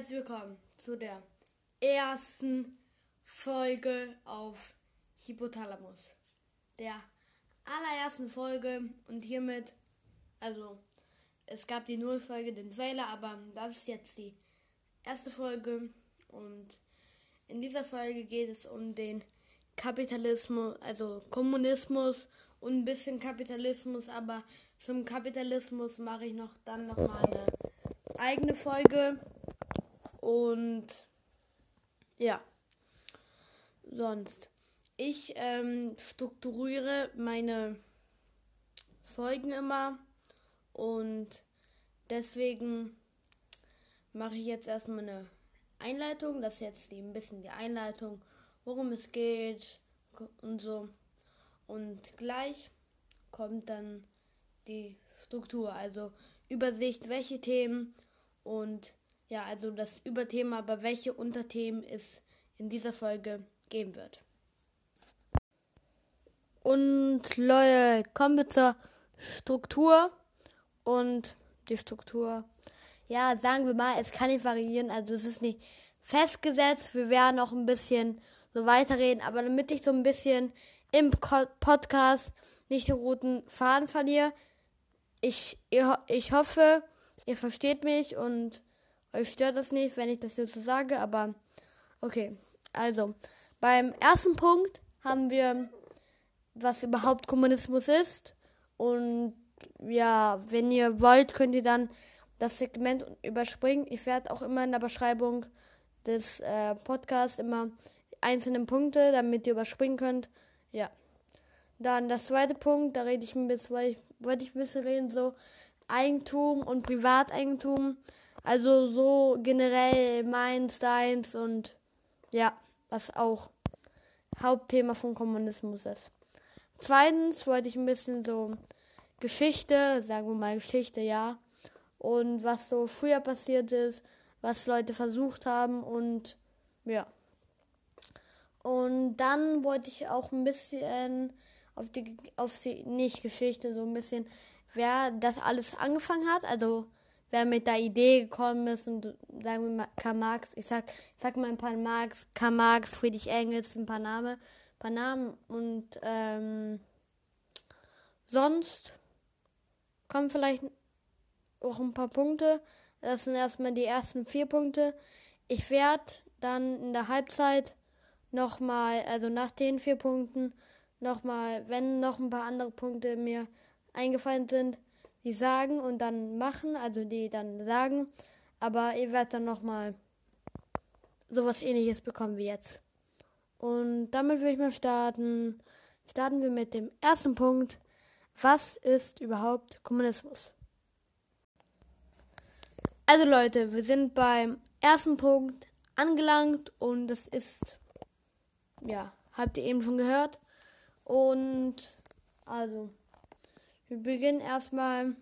herzlich willkommen zu der ersten Folge auf Hypothalamus. Der allerersten Folge und hiermit, also es gab die Nullfolge, den Trailer, aber das ist jetzt die erste Folge und in dieser Folge geht es um den Kapitalismus, also Kommunismus und ein bisschen Kapitalismus, aber zum Kapitalismus mache ich noch dann noch mal eine eigene Folge und ja, sonst. Ich ähm, strukturiere meine Folgen immer und deswegen mache ich jetzt erstmal eine Einleitung. Das ist jetzt ein bisschen die Einleitung, worum es geht und so. Und gleich kommt dann die Struktur, also Übersicht, welche Themen und ja, also das Überthema, aber welche Unterthemen es in dieser Folge geben wird. Und Leute, kommen wir zur Struktur. Und die Struktur, ja, sagen wir mal, es kann nicht variieren. Also es ist nicht festgesetzt. Wir werden noch ein bisschen so weiterreden. Aber damit ich so ein bisschen im Podcast nicht den roten Faden verliere, ich, ich hoffe, ihr versteht mich und euch stört das nicht, wenn ich das jetzt so sage, aber okay. Also, beim ersten Punkt haben wir, was überhaupt Kommunismus ist. Und ja, wenn ihr wollt, könnt ihr dann das Segment überspringen. Ich werde auch immer in der Beschreibung des äh, Podcasts immer einzelne Punkte, damit ihr überspringen könnt. Ja. Dann das zweite Punkt, da rede ich ein bisschen, weil ich wollte ich ein bisschen reden, so Eigentum und Privateigentum. Also so generell meins, deins und ja, was auch Hauptthema von Kommunismus ist. Zweitens wollte ich ein bisschen so Geschichte, sagen wir mal Geschichte, ja. Und was so früher passiert ist, was Leute versucht haben und ja. Und dann wollte ich auch ein bisschen auf die, auf die, nicht Geschichte, so ein bisschen wer das alles angefangen hat, also wer mit der Idee gekommen ist und sagen wir mal Karl Marx, ich sag, ich sag mal ein paar Marx, Karl Marx, Friedrich Engels, ein paar Namen, paar Namen und ähm, sonst kommen vielleicht auch ein paar Punkte. Das sind erstmal die ersten vier Punkte. Ich werde dann in der Halbzeit nochmal, also nach den vier Punkten, nochmal, wenn noch ein paar andere Punkte mir eingefallen sind, die sagen und dann machen, also die dann sagen. Aber ihr werdet dann nochmal sowas ähnliches bekommen wie jetzt. Und damit würde ich mal starten. Starten wir mit dem ersten Punkt. Was ist überhaupt Kommunismus? Also Leute, wir sind beim ersten Punkt angelangt und das ist, ja, habt ihr eben schon gehört. Und also, wir beginnen erstmal.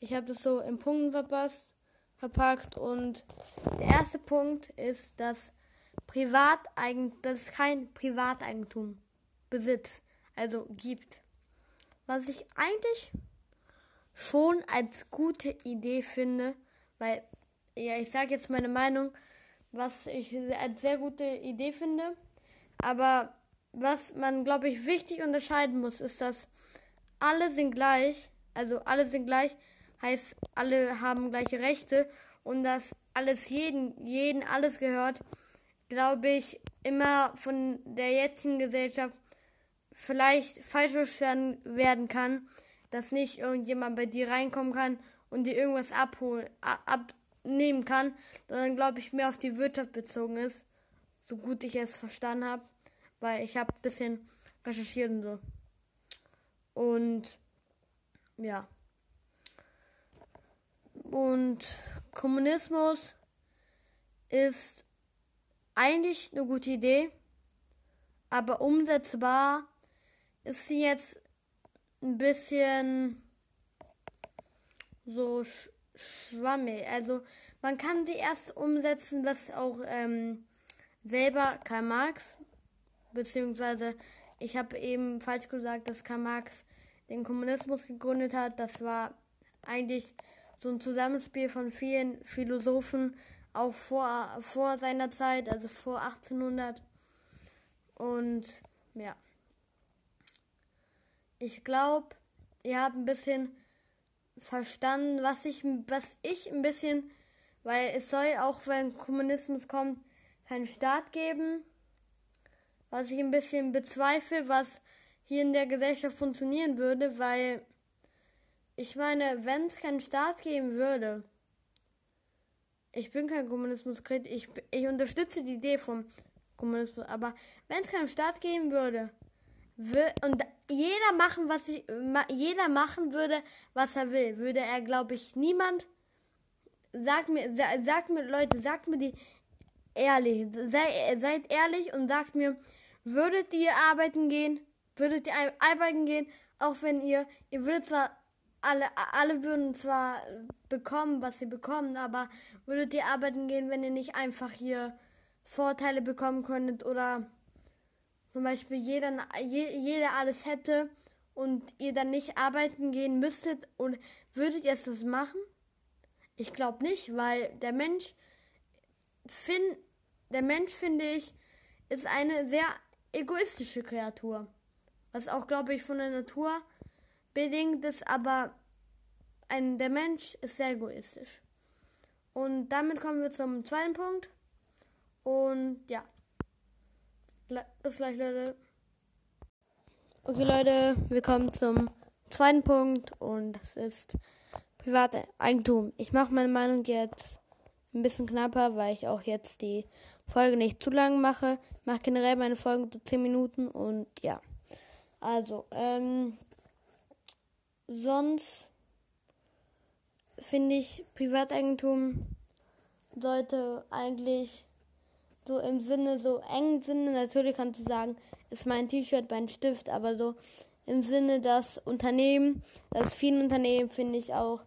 Ich habe das so in Punkten verpasst, verpackt und der erste Punkt ist, dass Privateigentum, dass es kein Privateigentum Besitz, also gibt. Was ich eigentlich schon als gute Idee finde, weil, ja, ich sage jetzt meine Meinung, was ich als sehr gute Idee finde, aber was man, glaube ich, wichtig unterscheiden muss, ist, dass alle sind gleich, also alle sind gleich, heißt, alle haben gleiche Rechte und dass alles jeden, jeden alles gehört, glaube ich, immer von der jetzigen Gesellschaft vielleicht falsch verstanden werden kann, dass nicht irgendjemand bei dir reinkommen kann und dir irgendwas abholen, abnehmen kann, sondern glaube ich mehr auf die Wirtschaft bezogen ist, so gut ich es verstanden habe, weil ich habe ein bisschen recherchiert und so. Und ja. Und Kommunismus ist eigentlich eine gute Idee, aber umsetzbar ist sie jetzt ein bisschen so sch schwammig. Also man kann sie erst umsetzen, was auch ähm, selber Karl Marx, beziehungsweise ich habe eben falsch gesagt, dass Karl Marx den Kommunismus gegründet hat. Das war eigentlich so ein Zusammenspiel von vielen Philosophen auch vor, vor seiner Zeit, also vor 1800. Und ja. Ich glaube, ihr habt ein bisschen verstanden, was ich, was ich ein bisschen, weil es soll auch, wenn Kommunismus kommt, keinen Staat geben. Was ich ein bisschen bezweifle, was hier in der Gesellschaft funktionieren würde, weil ich meine, wenn es keinen Staat geben würde, ich bin kein Kommunismuskritiker, ich, ich unterstütze die Idee vom Kommunismus, aber wenn es keinen Staat geben würde, und jeder machen, was ich, jeder machen würde, was er will, würde er, glaube ich, niemand, sagt mir, sagt mir, Leute, sagt mir die ehrlich, sei, seid ehrlich und sagt mir, würdet ihr arbeiten gehen, würdet ihr arbeiten gehen, auch wenn ihr, ihr würdet zwar alle, alle würden zwar bekommen, was sie bekommen, aber würdet ihr arbeiten gehen, wenn ihr nicht einfach hier Vorteile bekommen könntet oder zum Beispiel jeder, jeder alles hätte und ihr dann nicht arbeiten gehen müsstet? Und würdet ihr es das machen? Ich glaube nicht, weil der Mensch, find, der Mensch finde ich, ist eine sehr egoistische Kreatur. Was auch, glaube ich, von der Natur bedingt ist, aber ein, der Mensch ist sehr egoistisch. Und damit kommen wir zum zweiten Punkt. Und ja. Bis gleich, Leute. Okay, Leute, wir kommen zum zweiten Punkt und das ist private Eigentum. Ich mache meine Meinung jetzt ein bisschen knapper, weil ich auch jetzt die Folge nicht zu lang mache. Ich mache generell meine Folgen so 10 Minuten und ja. Also, ähm, sonst finde ich, Privateigentum sollte eigentlich so im Sinne, so engen Sinne, natürlich kannst du sagen, ist mein T-Shirt, mein Stift, aber so im Sinne, dass Unternehmen, dass viele Unternehmen, finde ich auch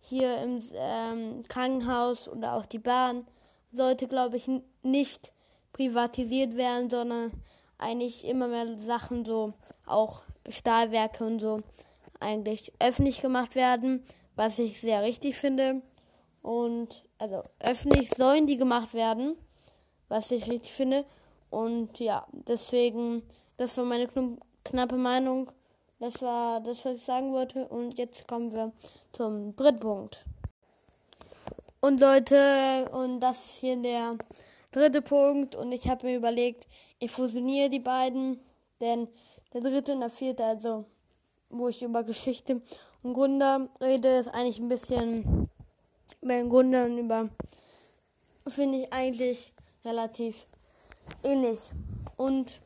hier im ähm, Krankenhaus oder auch die Bahn, sollte, glaube ich, nicht privatisiert werden, sondern eigentlich immer mehr Sachen so, auch Stahlwerke und so, eigentlich öffentlich gemacht werden, was ich sehr richtig finde. Und also öffentlich sollen die gemacht werden, was ich richtig finde. Und ja, deswegen, das war meine knappe Meinung. Das war das, was ich sagen wollte. Und jetzt kommen wir zum dritten Punkt. Und Leute, und das ist hier der dritte Punkt. Und ich habe mir überlegt, ich fusioniere die beiden. Denn der dritte und der vierte, also wo ich über Geschichte und Gründer rede, ist eigentlich ein bisschen über den Gründer und über, finde ich eigentlich relativ ähnlich. Und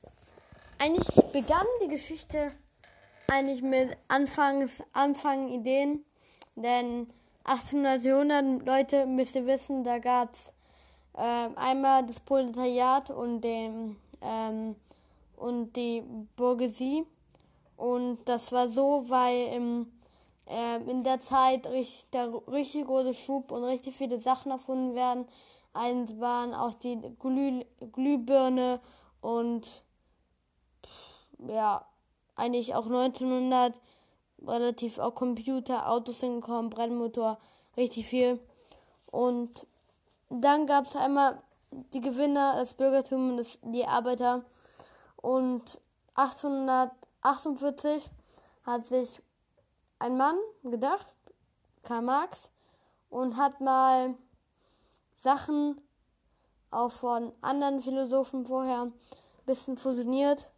eigentlich begann die Geschichte eigentlich mit Anfangs, Anfang Ideen, denn 1800 Jahrhundert, Leute, müsst ihr wissen, da gab es äh, einmal das Proletariat und, den, ähm, und die Bourgeoisie und das war so, weil im, äh, in der Zeit richtig, der richtig große Schub und richtig viele Sachen erfunden werden. Eins waren auch die Glüh, Glühbirne und ja, eigentlich auch 1900 relativ auch Computer, Autos sind gekommen, Brennmotor, richtig viel. Und dann gab es einmal die Gewinner, das Bürgertum und das, die Arbeiter. Und 1800 1948 hat sich ein Mann gedacht, Karl Marx, und hat mal Sachen auch von anderen Philosophen vorher ein bisschen fusioniert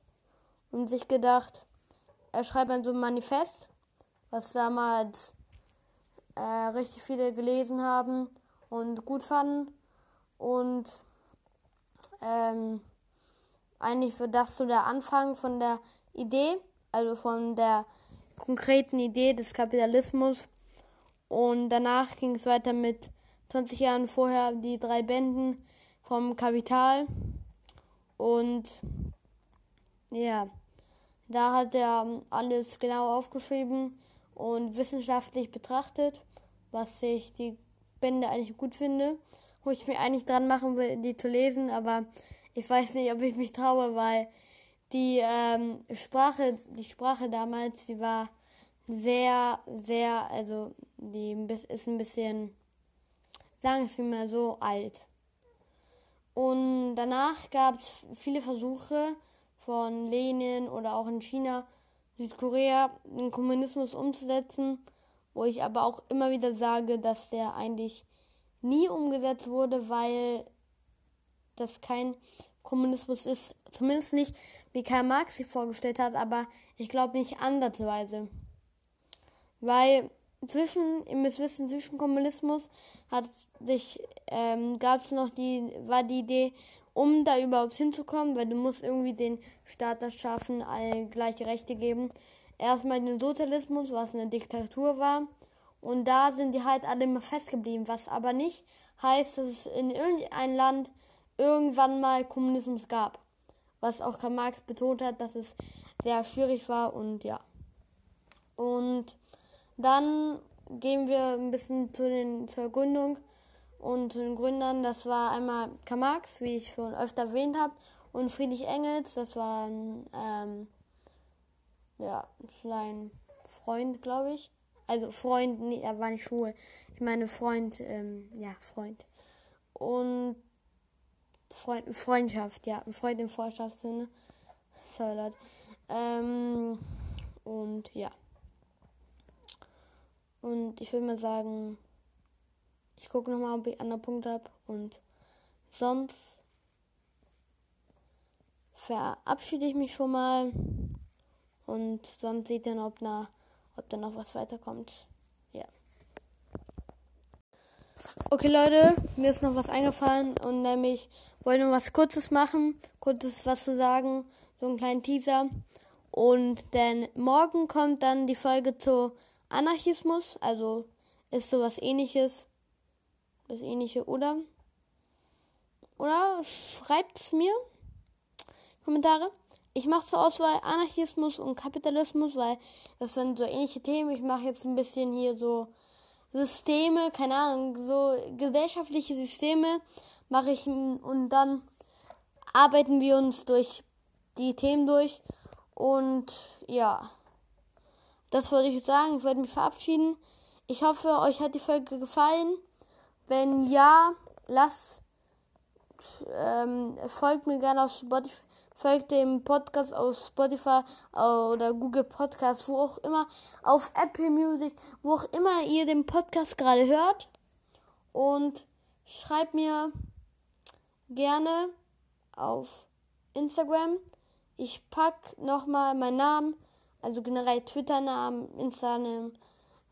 und sich gedacht, er schreibt ein so ein Manifest, was damals äh, richtig viele gelesen haben und gut fanden. Und ähm, eigentlich wird das so der Anfang von der Idee, also von der konkreten Idee des Kapitalismus. Und danach ging es weiter mit 20 Jahren vorher die drei Bänden vom Kapital. Und ja, da hat er alles genau aufgeschrieben und wissenschaftlich betrachtet, was ich die Bände eigentlich gut finde, wo ich mir eigentlich dran machen will, die zu lesen, aber ich weiß nicht, ob ich mich traue, weil die ähm, Sprache, die Sprache damals, die war sehr, sehr, also die ist ein bisschen, sagen wir mal so, alt. Und danach gab es viele Versuche von Lenin oder auch in China, Südkorea, den Kommunismus umzusetzen, wo ich aber auch immer wieder sage, dass der eigentlich nie umgesetzt wurde, weil das kein Kommunismus ist. Zumindest nicht, wie Karl Marx sich vorgestellt hat, aber ich glaube nicht andersweise. Weil zwischen, ihr müsst wissen, zwischen Kommunismus hat sich, ähm, gab es noch die, war die Idee, um da überhaupt hinzukommen, weil du musst irgendwie den Staat das schaffen, alle gleiche Rechte geben. Erstmal den Sozialismus, was eine Diktatur war. Und da sind die halt alle immer festgeblieben, was aber nicht heißt, dass es in irgendein Land irgendwann mal Kommunismus gab. Was auch Karl Marx betont hat, dass es sehr schwierig war und ja. Und dann gehen wir ein bisschen zu den, zur Gründung und den Gründern. Das war einmal Karl Marx, wie ich schon öfter erwähnt habe, und Friedrich Engels, das war ähm, ja, sein Freund, glaube ich. Also Freund, nee, er war nicht schwul. Ich meine Freund, ähm, ja, Freund. Und Freund, Freundschaft, ja, Freund im Freundschaftssinne. Sorry, Leute. Ähm, und ja. Und ich würde mal sagen, ich gucke nochmal, ob ich andere Punkte habe. Und sonst verabschiede ich mich schon mal. Und sonst seht ihr, ob, na, ob da noch was weiterkommt. Ja. Okay, Leute, mir ist noch was eingefallen. Und nämlich wollte nur was Kurzes machen. Kurzes was zu sagen. So einen kleinen Teaser. Und denn morgen kommt dann die Folge zu Anarchismus, also ist sowas ähnliches. Das ähnliche, oder? Oder schreibt's mir. Kommentare. Ich mache zur Auswahl Anarchismus und Kapitalismus, weil das sind so ähnliche Themen. Ich mache jetzt ein bisschen hier so Systeme, keine Ahnung, so gesellschaftliche Systeme mache ich und dann arbeiten wir uns durch die Themen durch und ja. Das wollte ich sagen. Ich wollte mich verabschieden. Ich hoffe, euch hat die Folge gefallen. Wenn ja, lasst, ähm, folgt mir gerne auf Spotify, folgt dem Podcast auf Spotify oder Google Podcast, wo auch immer, auf Apple Music, wo auch immer ihr den Podcast gerade hört. Und schreibt mir gerne auf Instagram. Ich pack nochmal meinen Namen also generell Twitter-Namen, Instagram,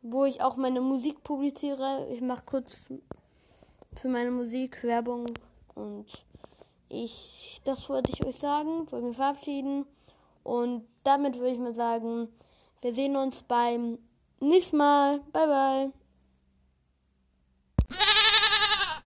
wo ich auch meine Musik publiziere. Ich mache kurz für meine Musik Werbung und ich, das wollte ich euch sagen, wollte mich verabschieden und damit würde ich mal sagen, wir sehen uns beim nächsten Mal. Bye bye.